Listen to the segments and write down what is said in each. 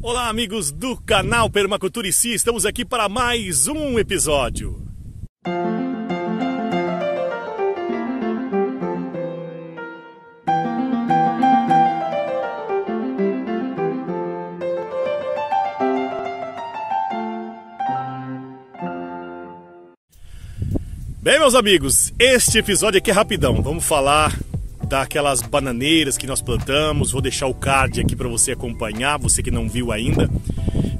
Olá, amigos do canal Permaculturici, estamos aqui para mais um episódio. Bem, meus amigos, este episódio aqui é rapidão. Vamos falar daquelas bananeiras que nós plantamos. Vou deixar o card aqui para você acompanhar, você que não viu ainda.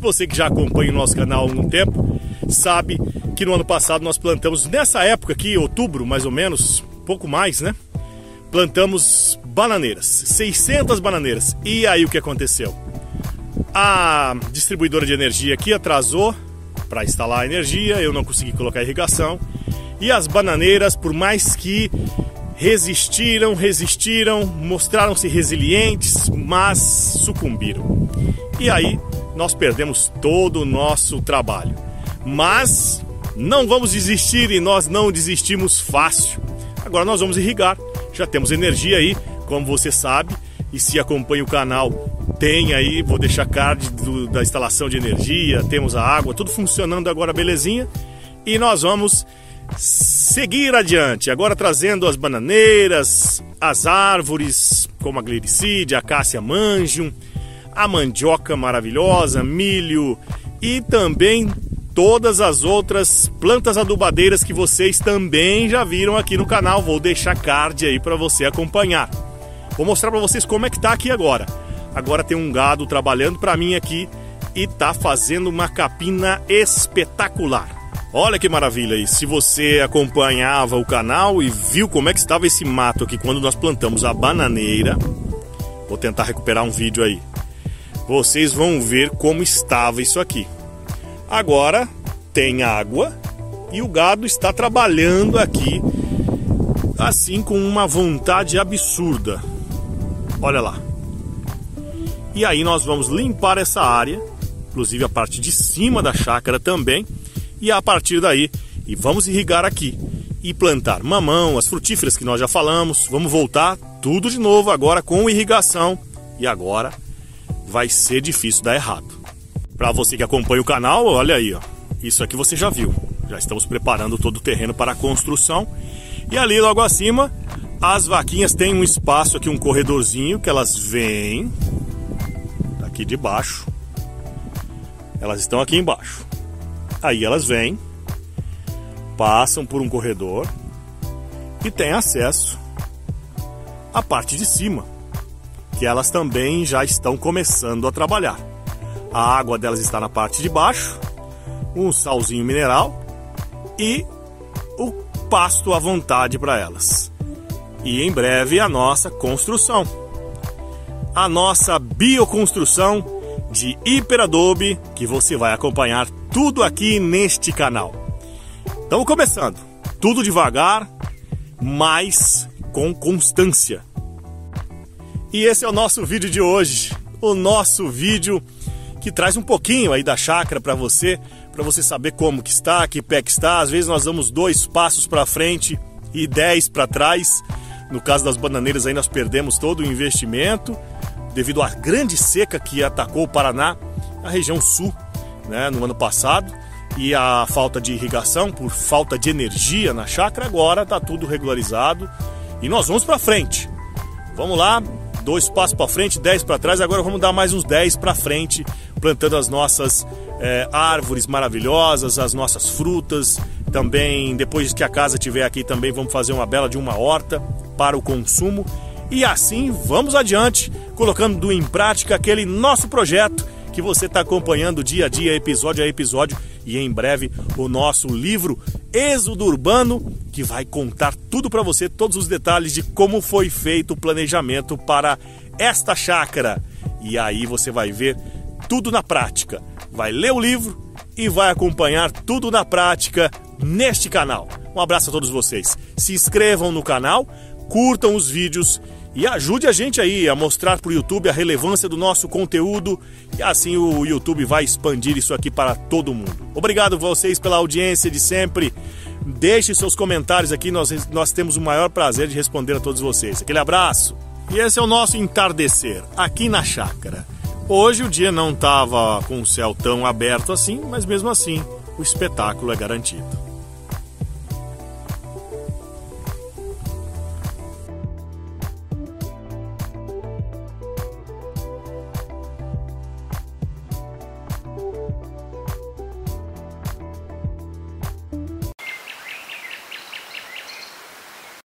Você que já acompanha o nosso canal há algum tempo, sabe que no ano passado nós plantamos, nessa época aqui, outubro mais ou menos, pouco mais, né? Plantamos bananeiras, 600 bananeiras. E aí o que aconteceu? A distribuidora de energia aqui atrasou para instalar a energia, eu não consegui colocar irrigação. E as bananeiras, por mais que resistiram, resistiram, mostraram-se resilientes, mas sucumbiram. E aí nós perdemos todo o nosso trabalho. Mas não vamos desistir e nós não desistimos fácil. Agora nós vamos irrigar. Já temos energia aí, como você sabe, e se acompanha o canal, tem aí, vou deixar card do, da instalação de energia, temos a água, tudo funcionando agora belezinha. E nós vamos seguir adiante, agora trazendo as bananeiras, as árvores, como a glericide, a cássia mangium, a mandioca maravilhosa, milho e também todas as outras plantas adubadeiras que vocês também já viram aqui no canal. Vou deixar card aí para você acompanhar. Vou mostrar para vocês como é que tá aqui agora. Agora tem um gado trabalhando para mim aqui e tá fazendo uma capina espetacular. Olha que maravilha aí. Se você acompanhava o canal e viu como é que estava esse mato aqui quando nós plantamos a bananeira, vou tentar recuperar um vídeo aí. Vocês vão ver como estava isso aqui. Agora tem água e o gado está trabalhando aqui assim com uma vontade absurda. Olha lá. E aí nós vamos limpar essa área, inclusive a parte de cima da chácara também e a partir daí, e vamos irrigar aqui e plantar mamão, as frutíferas que nós já falamos. Vamos voltar tudo de novo agora com irrigação e agora vai ser difícil dar errado. Para você que acompanha o canal, olha aí, ó. Isso aqui você já viu. Já estamos preparando todo o terreno para a construção. E ali logo acima, as vaquinhas têm um espaço aqui, um corredorzinho que elas vêm daqui de baixo. Elas estão aqui embaixo. Aí elas vêm, passam por um corredor e têm acesso à parte de cima, que elas também já estão começando a trabalhar. A água delas está na parte de baixo, um salzinho mineral e o pasto à vontade para elas. E em breve a nossa construção. A nossa bioconstrução de hiperadobe que você vai acompanhar tudo aqui neste canal. Estamos começando, tudo devagar, mas com constância. E esse é o nosso vídeo de hoje, o nosso vídeo que traz um pouquinho aí da chácara para você, para você saber como que está, que pé que está. Às vezes nós damos dois passos para frente e dez para trás. No caso das bananeiras aí nós perdemos todo o investimento devido à grande seca que atacou o Paraná, a região sul né, no ano passado e a falta de irrigação por falta de energia na chácara agora está tudo regularizado e nós vamos para frente. Vamos lá, dois passos para frente, dez para trás, agora vamos dar mais uns dez para frente, plantando as nossas é, árvores maravilhosas, as nossas frutas. Também, depois que a casa tiver aqui, também vamos fazer uma bela de uma horta para o consumo. E assim vamos adiante, colocando em prática aquele nosso projeto que você está acompanhando dia a dia, episódio a episódio, e em breve o nosso livro Êxodo Urbano, que vai contar tudo para você, todos os detalhes de como foi feito o planejamento para esta chácara. E aí você vai ver tudo na prática. Vai ler o livro e vai acompanhar tudo na prática neste canal. Um abraço a todos vocês. Se inscrevam no canal, curtam os vídeos e ajude a gente aí a mostrar para o YouTube a relevância do nosso conteúdo e assim o YouTube vai expandir isso aqui para todo mundo. Obrigado vocês pela audiência de sempre. Deixe seus comentários aqui, nós, nós temos o maior prazer de responder a todos vocês. Aquele abraço. E esse é o nosso entardecer aqui na chácara. Hoje o dia não estava com o céu tão aberto assim, mas mesmo assim o espetáculo é garantido.